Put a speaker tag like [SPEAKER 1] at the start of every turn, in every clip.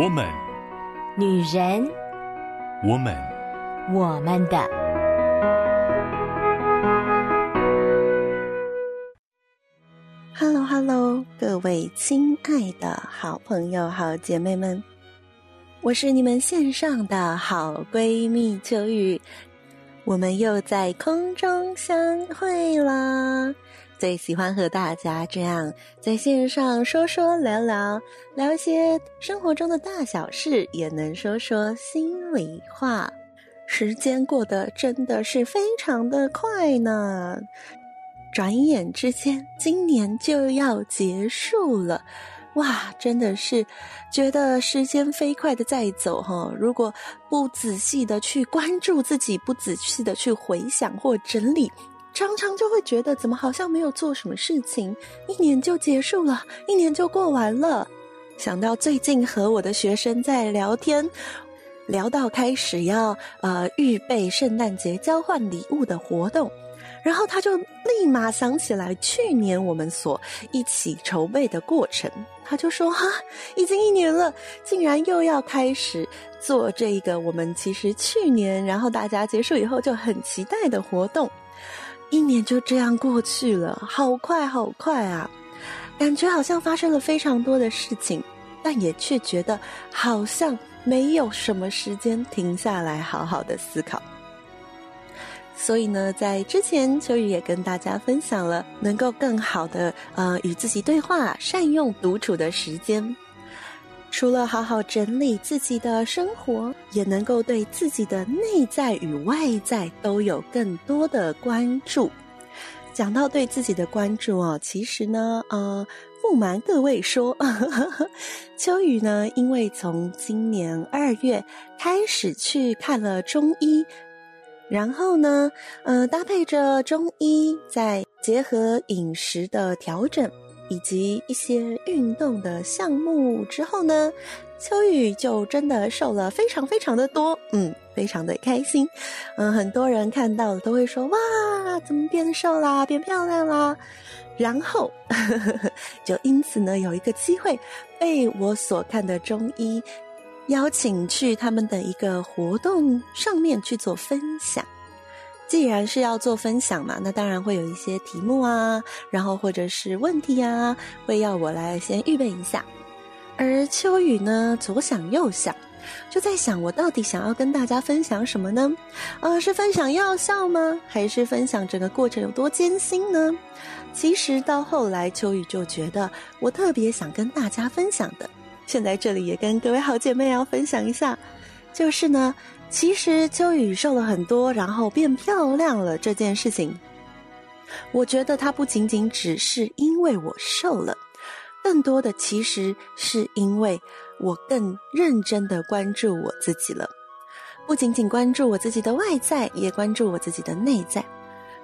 [SPEAKER 1] 我们，
[SPEAKER 2] 女人，
[SPEAKER 1] 我们，
[SPEAKER 2] 我们的。
[SPEAKER 3] Hello，Hello，各位亲爱的好朋友、好姐妹们，我是你们线上的好闺蜜秋雨，我们又在空中相会啦。最喜欢和大家这样在线上说说聊聊，聊一些生活中的大小事，也能说说心里话。时间过得真的是非常的快呢，转眼之间，今年就要结束了，哇，真的是觉得时间飞快的在走哈。如果不仔细的去关注自己，不仔细的去回想或整理。常常就会觉得，怎么好像没有做什么事情，一年就结束了，一年就过完了。想到最近和我的学生在聊天，聊到开始要呃预备圣诞节交换礼物的活动，然后他就立马想起来去年我们所一起筹备的过程，他就说：“哈，已经一年了，竟然又要开始做这个我们其实去年，然后大家结束以后就很期待的活动。”一年就这样过去了，好快好快啊！感觉好像发生了非常多的事情，但也却觉得好像没有什么时间停下来好好的思考。所以呢，在之前秋雨也跟大家分享了，能够更好的呃与自己对话，善用独处的时间。除了好好整理自己的生活，也能够对自己的内在与外在都有更多的关注。讲到对自己的关注哦，其实呢，呃，不瞒各位说，呵呵，秋雨呢，因为从今年二月开始去看了中医，然后呢，呃，搭配着中医，再结合饮食的调整。以及一些运动的项目之后呢，秋雨就真的瘦了非常非常的多，嗯，非常的开心，嗯，很多人看到了都会说哇，怎么变瘦啦，变漂亮啦，然后呵呵 就因此呢，有一个机会被我所看的中医邀请去他们的一个活动上面去做分享。既然是要做分享嘛，那当然会有一些题目啊，然后或者是问题啊，会要我来先预备一下。而秋雨呢，左想右想，就在想我到底想要跟大家分享什么呢？呃，是分享药效吗？还是分享整个过程有多艰辛呢？其实到后来，秋雨就觉得我特别想跟大家分享的，现在这里也跟各位好姐妹要分享一下，就是呢。其实秋雨瘦了很多，然后变漂亮了这件事情，我觉得它不仅仅只是因为我瘦了，更多的其实是因为我更认真的关注我自己了，不仅仅关注我自己的外在，也关注我自己的内在。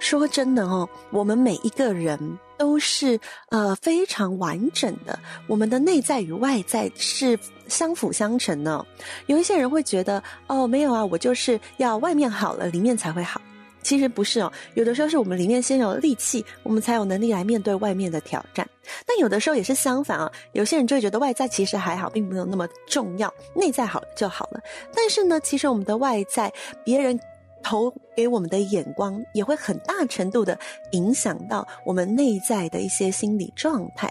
[SPEAKER 3] 说真的哦，我们每一个人都是呃非常完整的，我们的内在与外在是相辅相成的。有一些人会觉得哦，没有啊，我就是要外面好了，里面才会好。其实不是哦，有的时候是我们里面先有力气，我们才有能力来面对外面的挑战。但有的时候也是相反啊，有些人就会觉得外在其实还好，并没有那么重要，内在好就好了。但是呢，其实我们的外在，别人。投给我们的眼光也会很大程度的影响到我们内在的一些心理状态，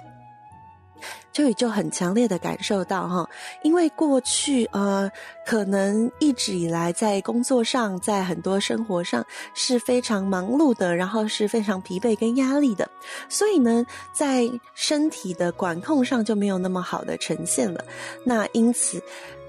[SPEAKER 3] 这也就很强烈的感受到哈，因为过去呃，可能一直以来在工作上，在很多生活上是非常忙碌的，然后是非常疲惫跟压力的，所以呢，在身体的管控上就没有那么好的呈现了，那因此。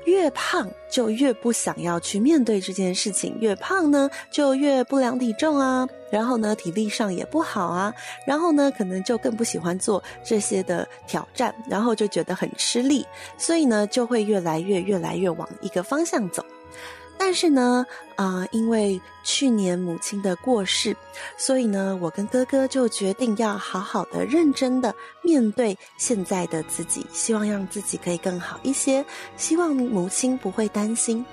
[SPEAKER 3] 越胖就越不想要去面对这件事情，越胖呢就越不量体重啊，然后呢体力上也不好啊，然后呢可能就更不喜欢做这些的挑战，然后就觉得很吃力，所以呢就会越来越越来越往一个方向走。但是呢，啊、因为去年母亲的过世，所以呢，我跟哥哥就决定要好好的、认真的面对现在的自己，希望让自己可以更好一些，希望母亲不会担心。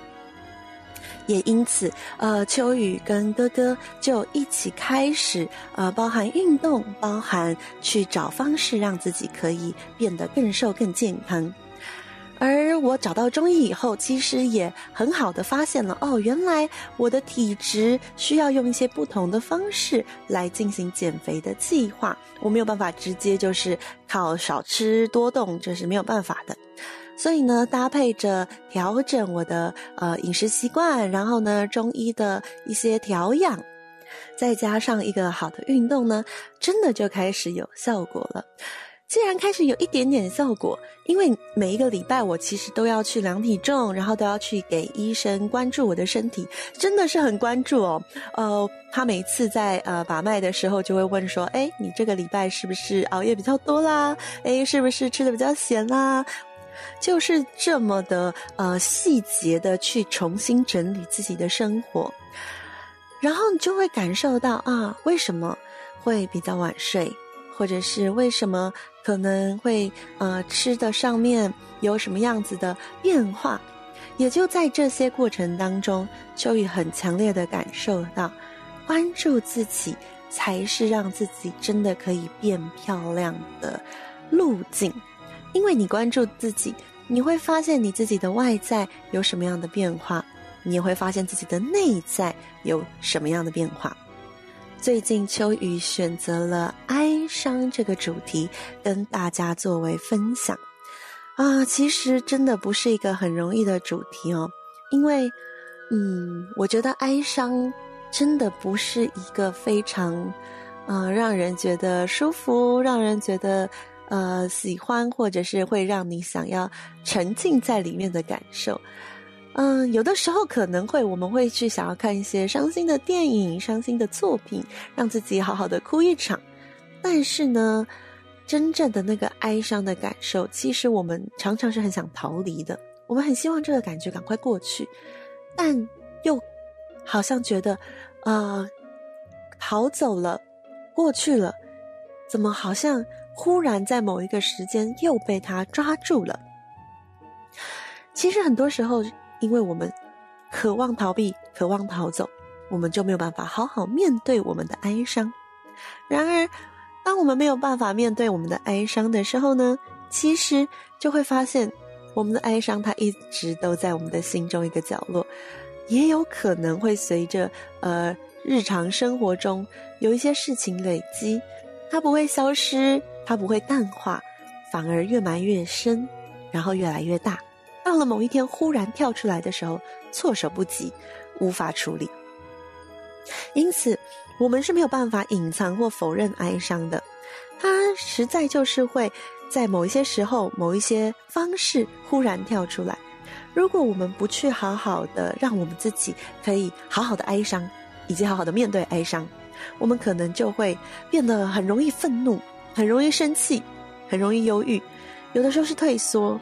[SPEAKER 3] 也因此，呃，秋雨跟哥哥就一起开始，呃，包含运动，包含去找方式让自己可以变得更瘦、更健康。而我找到中医以后，其实也很好的发现了哦，原来我的体质需要用一些不同的方式来进行减肥的计划。我没有办法直接就是靠少吃多动，这是没有办法的。所以呢，搭配着调整我的呃饮食习惯，然后呢，中医的一些调养，再加上一个好的运动呢，真的就开始有效果了。既然开始有一点点效果，因为每一个礼拜我其实都要去量体重，然后都要去给医生关注我的身体，真的是很关注哦。呃，他每次在呃把脉的时候就会问说：“哎，你这个礼拜是不是熬夜比较多啦？哎，是不是吃的比较咸啦？”就是这么的呃细节的去重新整理自己的生活，然后你就会感受到啊，为什么会比较晚睡？或者是为什么可能会呃吃的上面有什么样子的变化，也就在这些过程当中，秋雨很强烈的感受到，关注自己才是让自己真的可以变漂亮的路径，因为你关注自己，你会发现你自己的外在有什么样的变化，你也会发现自己的内在有什么样的变化。最近秋雨选择了哀伤这个主题，跟大家作为分享啊，其实真的不是一个很容易的主题哦，因为，嗯，我觉得哀伤真的不是一个非常，呃，让人觉得舒服，让人觉得呃喜欢，或者是会让你想要沉浸在里面的感受。嗯，有的时候可能会，我们会去想要看一些伤心的电影、伤心的作品，让自己好好的哭一场。但是呢，真正的那个哀伤的感受，其实我们常常是很想逃离的。我们很希望这个感觉赶快过去，但又好像觉得，呃，逃走了，过去了，怎么好像忽然在某一个时间又被他抓住了？其实很多时候。因为我们渴望逃避，渴望逃走，我们就没有办法好好面对我们的哀伤。然而，当我们没有办法面对我们的哀伤的时候呢，其实就会发现，我们的哀伤它一直都在我们的心中一个角落，也有可能会随着呃日常生活中有一些事情累积，它不会消失，它不会淡化，反而越埋越深，然后越来越大。到了某一天忽然跳出来的时候，措手不及，无法处理。因此，我们是没有办法隐藏或否认哀伤的，它实在就是会在某一些时候、某一些方式忽然跳出来。如果我们不去好好的让我们自己可以好好的哀伤，以及好好的面对哀伤，我们可能就会变得很容易愤怒，很容易生气，很容易忧郁，有的时候是退缩。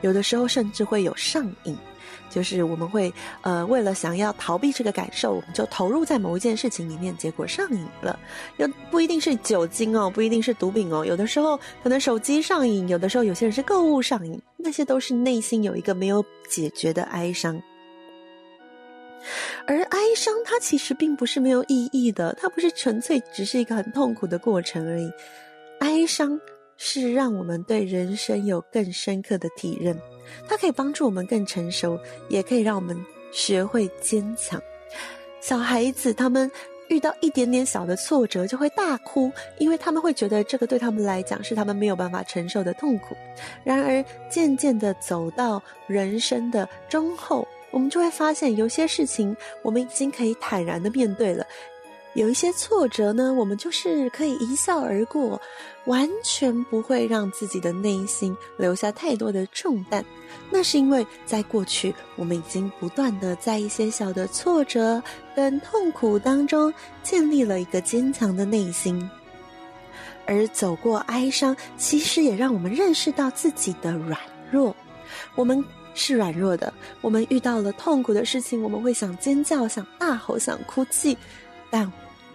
[SPEAKER 3] 有的时候甚至会有上瘾，就是我们会呃为了想要逃避这个感受，我们就投入在某一件事情里面，结果上瘾了。又不一定是酒精哦，不一定是毒品哦，有的时候可能手机上瘾，有的时候有些人是购物上瘾，那些都是内心有一个没有解决的哀伤。而哀伤它其实并不是没有意义的，它不是纯粹只是一个很痛苦的过程而已，哀伤。是让我们对人生有更深刻的体认，它可以帮助我们更成熟，也可以让我们学会坚强。小孩子他们遇到一点点小的挫折就会大哭，因为他们会觉得这个对他们来讲是他们没有办法承受的痛苦。然而，渐渐的走到人生的中后，我们就会发现有些事情我们已经可以坦然的面对了。有一些挫折呢，我们就是可以一笑而过，完全不会让自己的内心留下太多的重担。那是因为在过去，我们已经不断的在一些小的挫折跟痛苦当中建立了一个坚强的内心。而走过哀伤，其实也让我们认识到自己的软弱。我们是软弱的，我们遇到了痛苦的事情，我们会想尖叫、想大吼、想哭泣。但，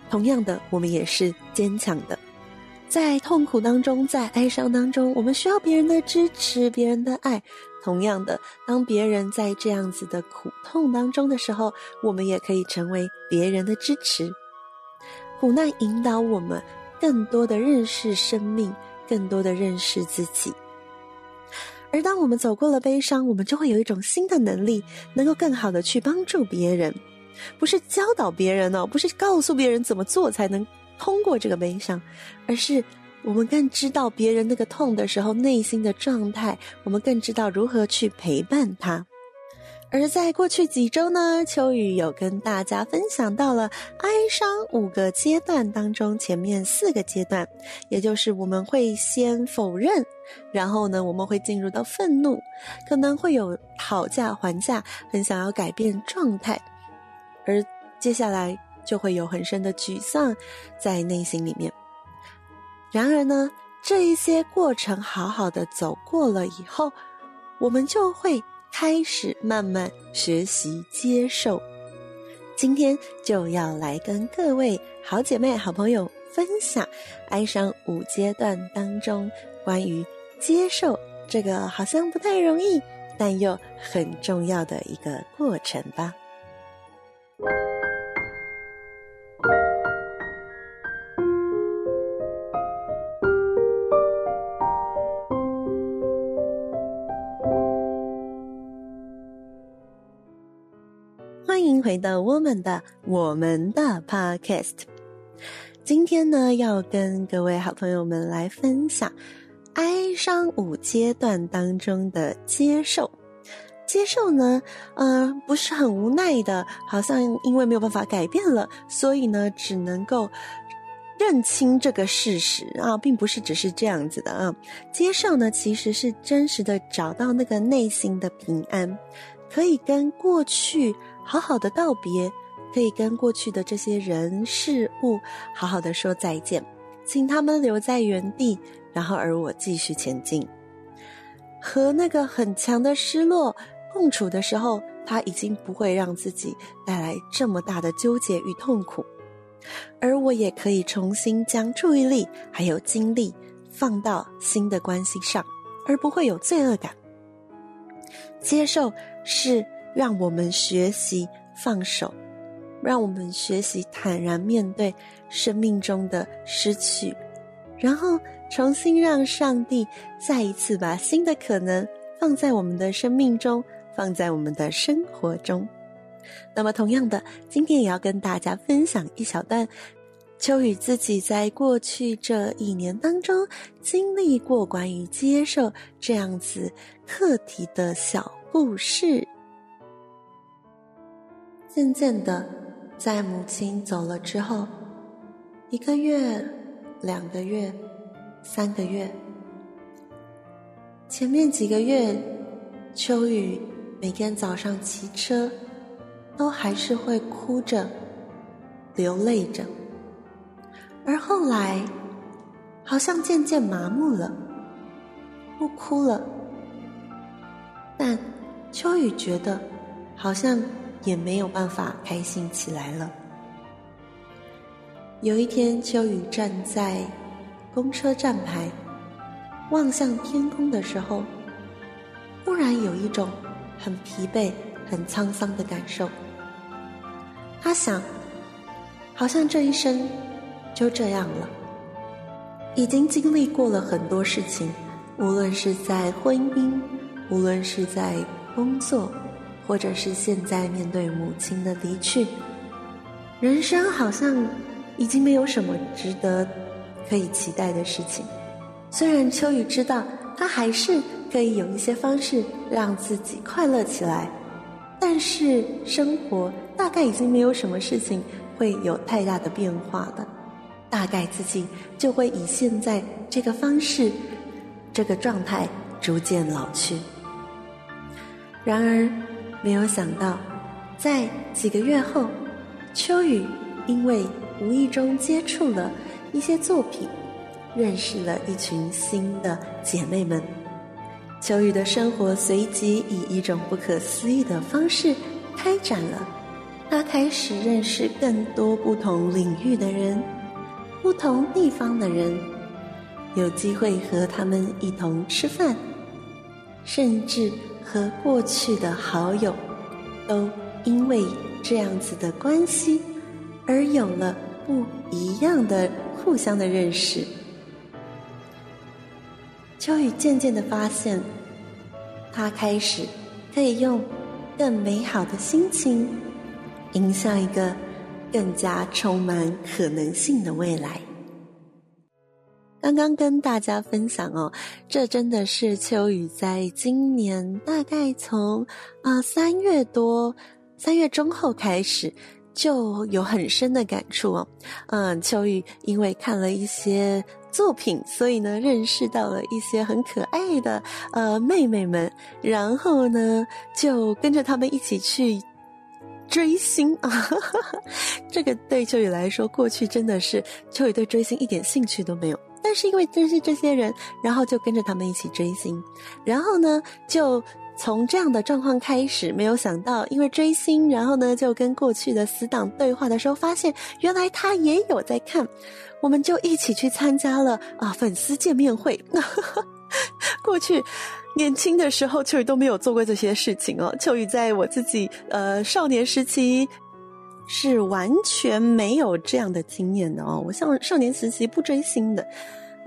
[SPEAKER 3] 同样的，我们也是坚强的。在痛苦当中，在哀伤当中，我们需要别人的支持，别人的爱。同样的，当别人在这样子的苦痛当中的时候，我们也可以成为别人的支持。苦难引导我们更多的认识生命，更多的认识自己。而当我们走过了悲伤，我们就会有一种新的能力，能够更好的去帮助别人，不是教导别人哦，不是告诉别人怎么做才能通过这个悲伤，而是我们更知道别人那个痛的时候内心的状态，我们更知道如何去陪伴他。而在过去几周呢，秋雨有跟大家分享到了哀伤五个阶段当中，前面四个阶段，也就是我们会先否认，然后呢，我们会进入到愤怒，可能会有讨价还价，很想要改变状态，而接下来就会有很深的沮丧在内心里面。然而呢，这一些过程好好的走过了以后，我们就会。开始慢慢学习接受，今天就要来跟各位好姐妹、好朋友分享哀伤五阶段当中关于接受这个好像不太容易，但又很重要的一个过程吧。回到我们的我们的 Podcast，今天呢，要跟各位好朋友们来分享哀伤五阶段当中的接受。接受呢，呃，不是很无奈的，好像因为没有办法改变了，所以呢，只能够认清这个事实啊，并不是只是这样子的啊。接受呢，其实是真实的找到那个内心的平安，可以跟过去。好好的道别，可以跟过去的这些人事物好好的说再见，请他们留在原地，然后而我继续前进。和那个很强的失落共处的时候，他已经不会让自己带来这么大的纠结与痛苦，而我也可以重新将注意力还有精力放到新的关系上，而不会有罪恶感。接受是。让我们学习放手，让我们学习坦然面对生命中的失去，然后重新让上帝再一次把新的可能放在我们的生命中，放在我们的生活中。那么，同样的，今天也要跟大家分享一小段秋雨自己在过去这一年当中经历过关于接受这样子课题的小故事。渐渐的，在母亲走了之后，一个月、两个月、三个月，前面几个月，秋雨每天早上骑车，都还是会哭着、流泪着，而后来，好像渐渐麻木了，不哭了，但秋雨觉得，好像。也没有办法开心起来了。有一天，秋雨站在公车站牌，望向天空的时候，忽然有一种很疲惫、很沧桑的感受。他想，好像这一生就这样了，已经经历过了很多事情，无论是在婚姻，无论是在工作。或者是现在面对母亲的离去，人生好像已经没有什么值得可以期待的事情。虽然秋雨知道他还是可以有一些方式让自己快乐起来，但是生活大概已经没有什么事情会有太大的变化了。大概自己就会以现在这个方式、这个状态逐渐老去。然而，没有想到，在几个月后，秋雨因为无意中接触了一些作品，认识了一群新的姐妹们。秋雨的生活随即以一种不可思议的方式开展了。她开始认识更多不同领域的人，不同地方的人，有机会和他们一同吃饭，甚至。和过去的好友，都因为这样子的关系，而有了不一样的互相的认识。秋雨渐渐的发现，他开始可以用更美好的心情，迎向一个更加充满可能性的未来。刚刚跟大家分享哦，这真的是秋雨在今年大概从啊三月多、三月中后开始就有很深的感触哦。嗯，秋雨因为看了一些。作品，所以呢，认识到了一些很可爱的呃妹妹们，然后呢，就跟着他们一起去追星啊。这个对秋雨来说，过去真的是秋雨对追星一点兴趣都没有，但是因为认识这些人，然后就跟着他们一起追星，然后呢，就。从这样的状况开始，没有想到，因为追星，然后呢，就跟过去的死党对话的时候，发现原来他也有在看，我们就一起去参加了啊粉丝见面会。过去年轻的时候，秋雨都没有做过这些事情哦。秋雨在我自己呃少年时期是完全没有这样的经验的哦。我像少年时期不追星的。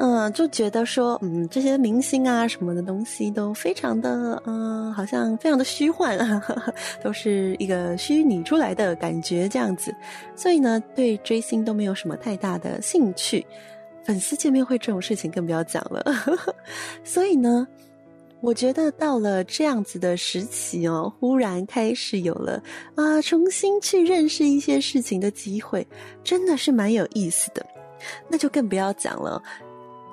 [SPEAKER 3] 嗯，就觉得说，嗯，这些明星啊什么的东西都非常的，嗯，好像非常的虚幻，呵呵，都是一个虚拟出来的感觉这样子，所以呢，对追星都没有什么太大的兴趣，粉丝见面会这种事情更不要讲了，呵呵，所以呢，我觉得到了这样子的时期哦，忽然开始有了啊，重新去认识一些事情的机会，真的是蛮有意思的，那就更不要讲了。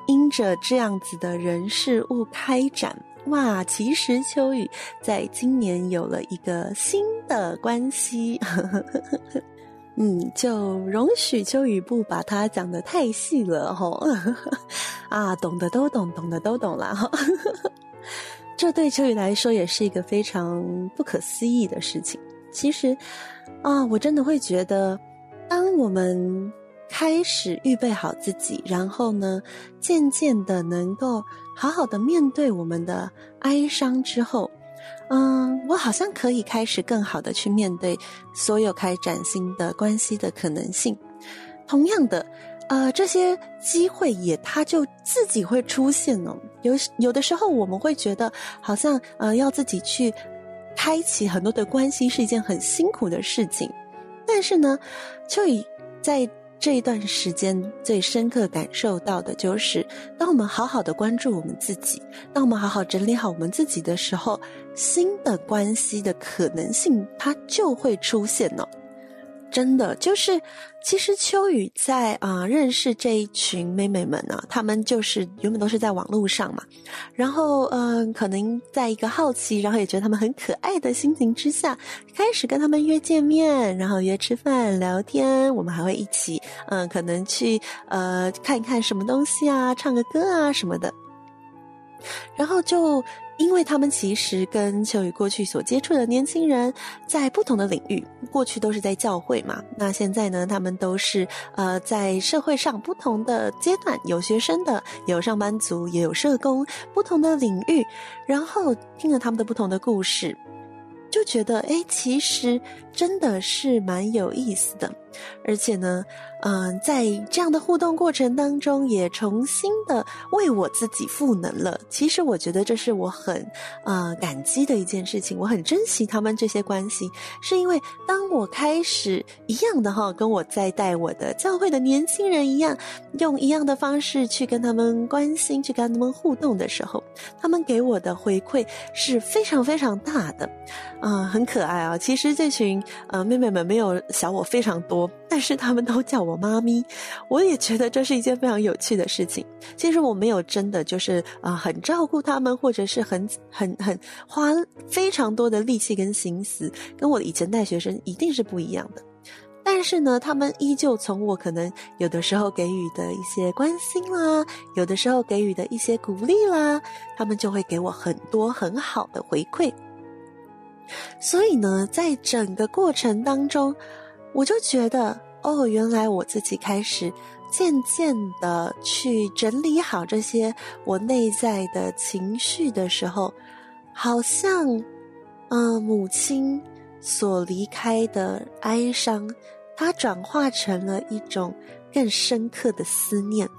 [SPEAKER 3] 因着这样子的人事物开展，哇，其实秋雨在今年有了一个新的关系，嗯，就容许秋雨不把它讲得太细了吼，啊，懂的都懂，懂的都懂了哈，这对秋雨来说也是一个非常不可思议的事情。其实，啊，我真的会觉得，当我们。开始预备好自己，然后呢，渐渐的能够好好的面对我们的哀伤之后，嗯，我好像可以开始更好的去面对所有开展新的关系的可能性。同样的，呃，这些机会也它就自己会出现呢。有有的时候我们会觉得好像呃要自己去开启很多的关系是一件很辛苦的事情，但是呢，就以在。这一段时间最深刻感受到的就是，当我们好好的关注我们自己，当我们好好整理好我们自己的时候，新的关系的可能性它就会出现了。真的就是，其实秋雨在啊、认识这一群妹妹们呢，她们就是原本都是在网络上嘛，然后嗯、可能在一个好奇，然后也觉得她们很可爱的心情之下，开始跟她们约见面，然后约吃饭聊天，我们还会一起嗯、可能去呃看一看什么东西啊，唱个歌啊什么的，然后就。因为他们其实跟秋雨过去所接触的年轻人在不同的领域，过去都是在教会嘛，那现在呢，他们都是呃在社会上不同的阶段，有学生的，有上班族，也有社工，不同的领域，然后听了他们的不同的故事，就觉得诶，其实真的是蛮有意思的。而且呢，嗯、在这样的互动过程当中，也重新的为我自己赋能了。其实我觉得这是我很呃感激的一件事情，我很珍惜他们这些关系，是因为当我开始一样的哈，跟我在带我的教会的年轻人一样，用一样的方式去跟他们关心，去跟他们互动的时候，他们给我的回馈是非常非常大的，啊、很可爱啊。其实这群呃妹妹们没有小我非常多。但是他们都叫我妈咪，我也觉得这是一件非常有趣的事情。其实我没有真的就是啊、很照顾他们，或者是很很很花非常多的力气跟心思，跟我以前带学生一定是不一样的。但是呢，他们依旧从我可能有的时候给予的一些关心啦，有的时候给予的一些鼓励啦，他们就会给我很多很好的回馈。所以呢，在整个过程当中。我就觉得，哦，原来我自己开始渐渐的去整理好这些我内在的情绪的时候，好像，嗯、母亲所离开的哀伤，它转化成了一种更深刻的思念。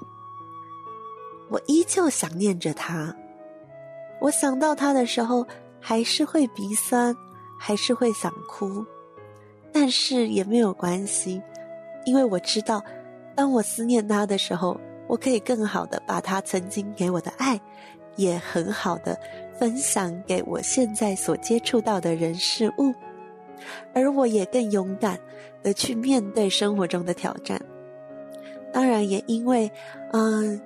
[SPEAKER 3] 我依旧想念着她，我想到她的时候，还是会鼻酸，还是会想哭，但是也没有关系，因为我知道，当我思念他的时候，我可以更好的把他曾经给我的爱，也很好的分享给我现在所接触到的人事物，而我也更勇敢的去面对生活中的挑战。当然，也因为，嗯、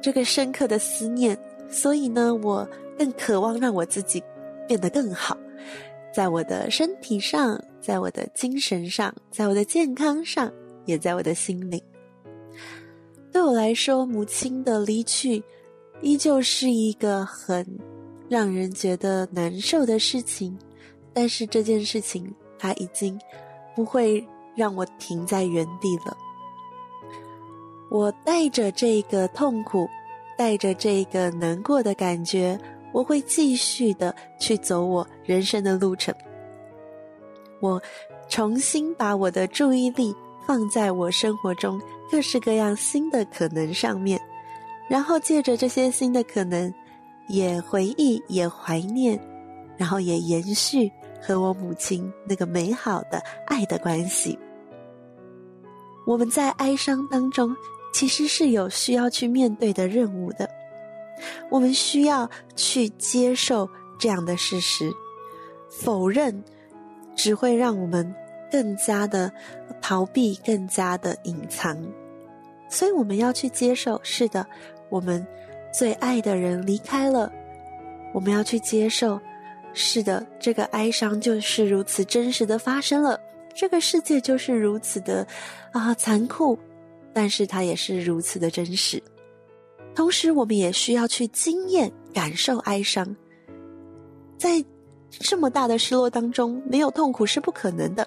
[SPEAKER 3] 这个深刻的思念，所以呢，我更渴望让我自己变得更好，在我的身体上，在我的精神上，在我的健康上，也在我的心里。对我来说，母亲的离去，依旧是一个很让人觉得难受的事情。但是这件事情，它已经不会让我停在原地了。我带着这个痛苦，带着这个难过的感觉，我会继续的去走我人生的路程。我重新把我的注意力放在我生活中各式各样新的可能上面，然后借着这些新的可能，也回忆，也怀念，然后也延续和我母亲那个美好的爱的关系。我们在哀伤当中。其实是有需要去面对的任务的，我们需要去接受这样的事实，否认只会让我们更加的逃避，更加的隐藏。所以我们要去接受，是的，我们最爱的人离开了，我们要去接受，是的，这个哀伤就是如此真实的发生了，这个世界就是如此的啊残酷。但是它也是如此的真实，同时我们也需要去经验、感受哀伤。在这么大的失落当中，没有痛苦是不可能的。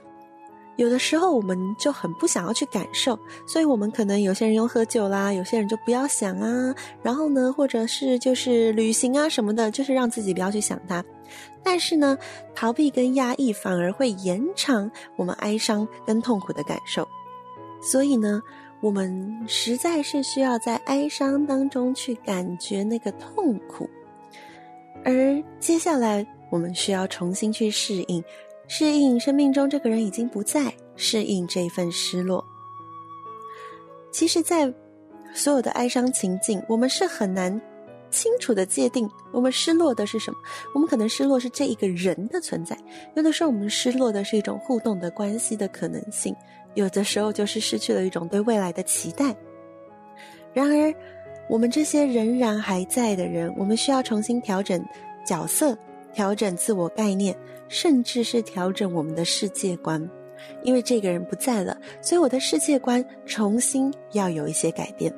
[SPEAKER 3] 有的时候我们就很不想要去感受，所以我们可能有些人用喝酒啦，有些人就不要想啊，然后呢，或者是就是旅行啊什么的，就是让自己不要去想它。但是呢，逃避跟压抑反而会延长我们哀伤跟痛苦的感受。所以呢，我们实在是需要在哀伤当中去感觉那个痛苦，而接下来我们需要重新去适应，适应生命中这个人已经不在，适应这份失落。其实，在所有的哀伤情境，我们是很难清楚的界定我们失落的是什么。我们可能失落是这一个人的存在，有的时候我们失落的是一种互动的关系的可能性。有的时候就是失去了一种对未来的期待。然而，我们这些仍然还在的人，我们需要重新调整角色，调整自我概念，甚至是调整我们的世界观。因为这个人不在了，所以我的世界观重新要有一些改变。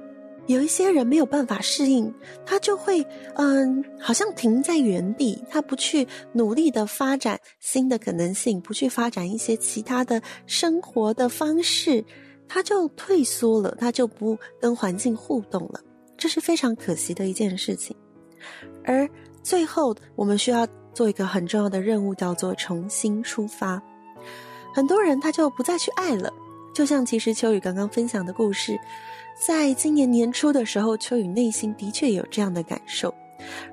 [SPEAKER 3] 有一些人没有办法适应，他就会嗯，好像停在原地，他不去努力的发展新的可能性，不去发展一些其他的生活的方式，他就退缩了，他就不跟环境互动了，这是非常可惜的一件事情。而最后，我们需要做一个很重要的任务，叫做重新出发。很多人他就不再去爱了，就像其实秋雨刚刚分享的故事。在今年年初的时候，秋雨内心的确有这样的感受，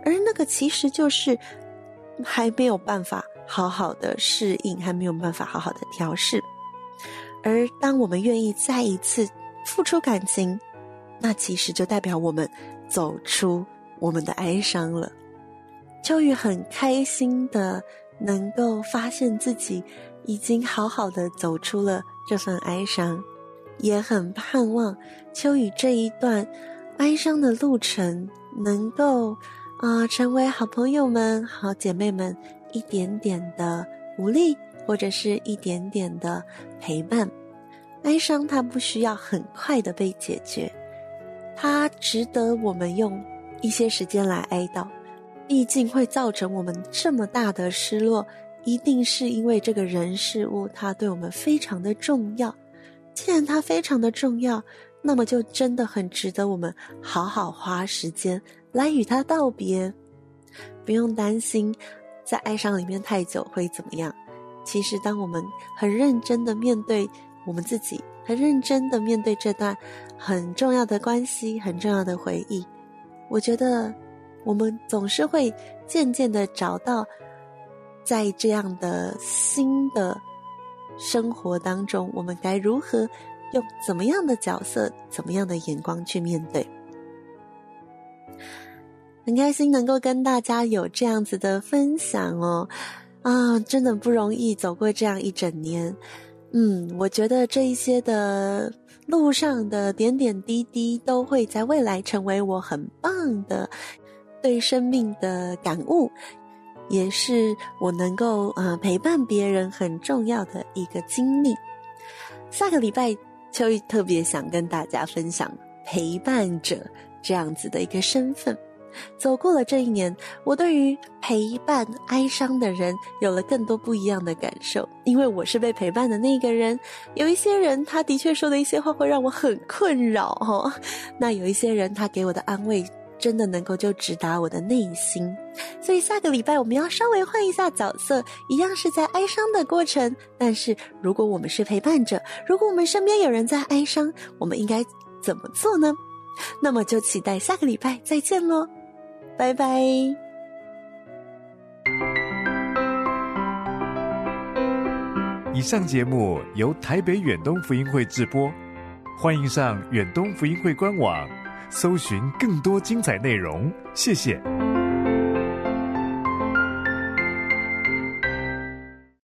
[SPEAKER 3] 而那个其实就是还没有办法好好的适应，还没有办法好好的调试。而当我们愿意再一次付出感情，那其实就代表我们走出我们的哀伤了。秋雨很开心的能够发现自己已经好好的走出了这份哀伤。也很盼望秋雨这一段哀伤的路程能够啊、成为好朋友们、好姐妹们一点点的鼓励，或者是一点点的陪伴。哀伤它不需要很快的被解决，它值得我们用一些时间来哀悼。毕竟会造成我们这么大的失落，一定是因为这个人事物它对我们非常的重要。既然它非常的重要，那么就真的很值得我们好好花时间来与它道别。不用担心在爱上里面太久会怎么样。其实，当我们很认真的面对我们自己，很认真的面对这段很重要的关系、很重要的回忆，我觉得我们总是会渐渐的找到在这样的新的生活当中，我们该如何用怎么样的角色、怎么样的眼光去面对？很开心能够跟大家有这样子的分享哦，啊，真的不容易走过这样一整年。嗯，我觉得这一些的路上的点点滴滴，都会在未来成为我很棒的对生命的感悟，也是我能够呃陪伴别人很重要的一个经历。下个礼拜，秋雨特别想跟大家分享陪伴者这样子的一个身份。走过了这一年，我对于陪伴哀伤的人有了更多不一样的感受，因为我是被陪伴的那个人。有一些人，他的确说的一些话会让我很困扰哦。那有一些人，他给我的安慰真的能够就直达我的内心。所以下个礼拜我们要稍微换一下角色，一样是在哀伤的过程。但是如果我们是陪伴者，如果我们身边有人在哀伤，我们应该怎么做呢？那么就期待下个礼拜再见喽。拜拜。
[SPEAKER 1] 以上节目由台北远东福音会制播，欢迎上远东福音会官网，搜寻更多精彩内容。谢谢。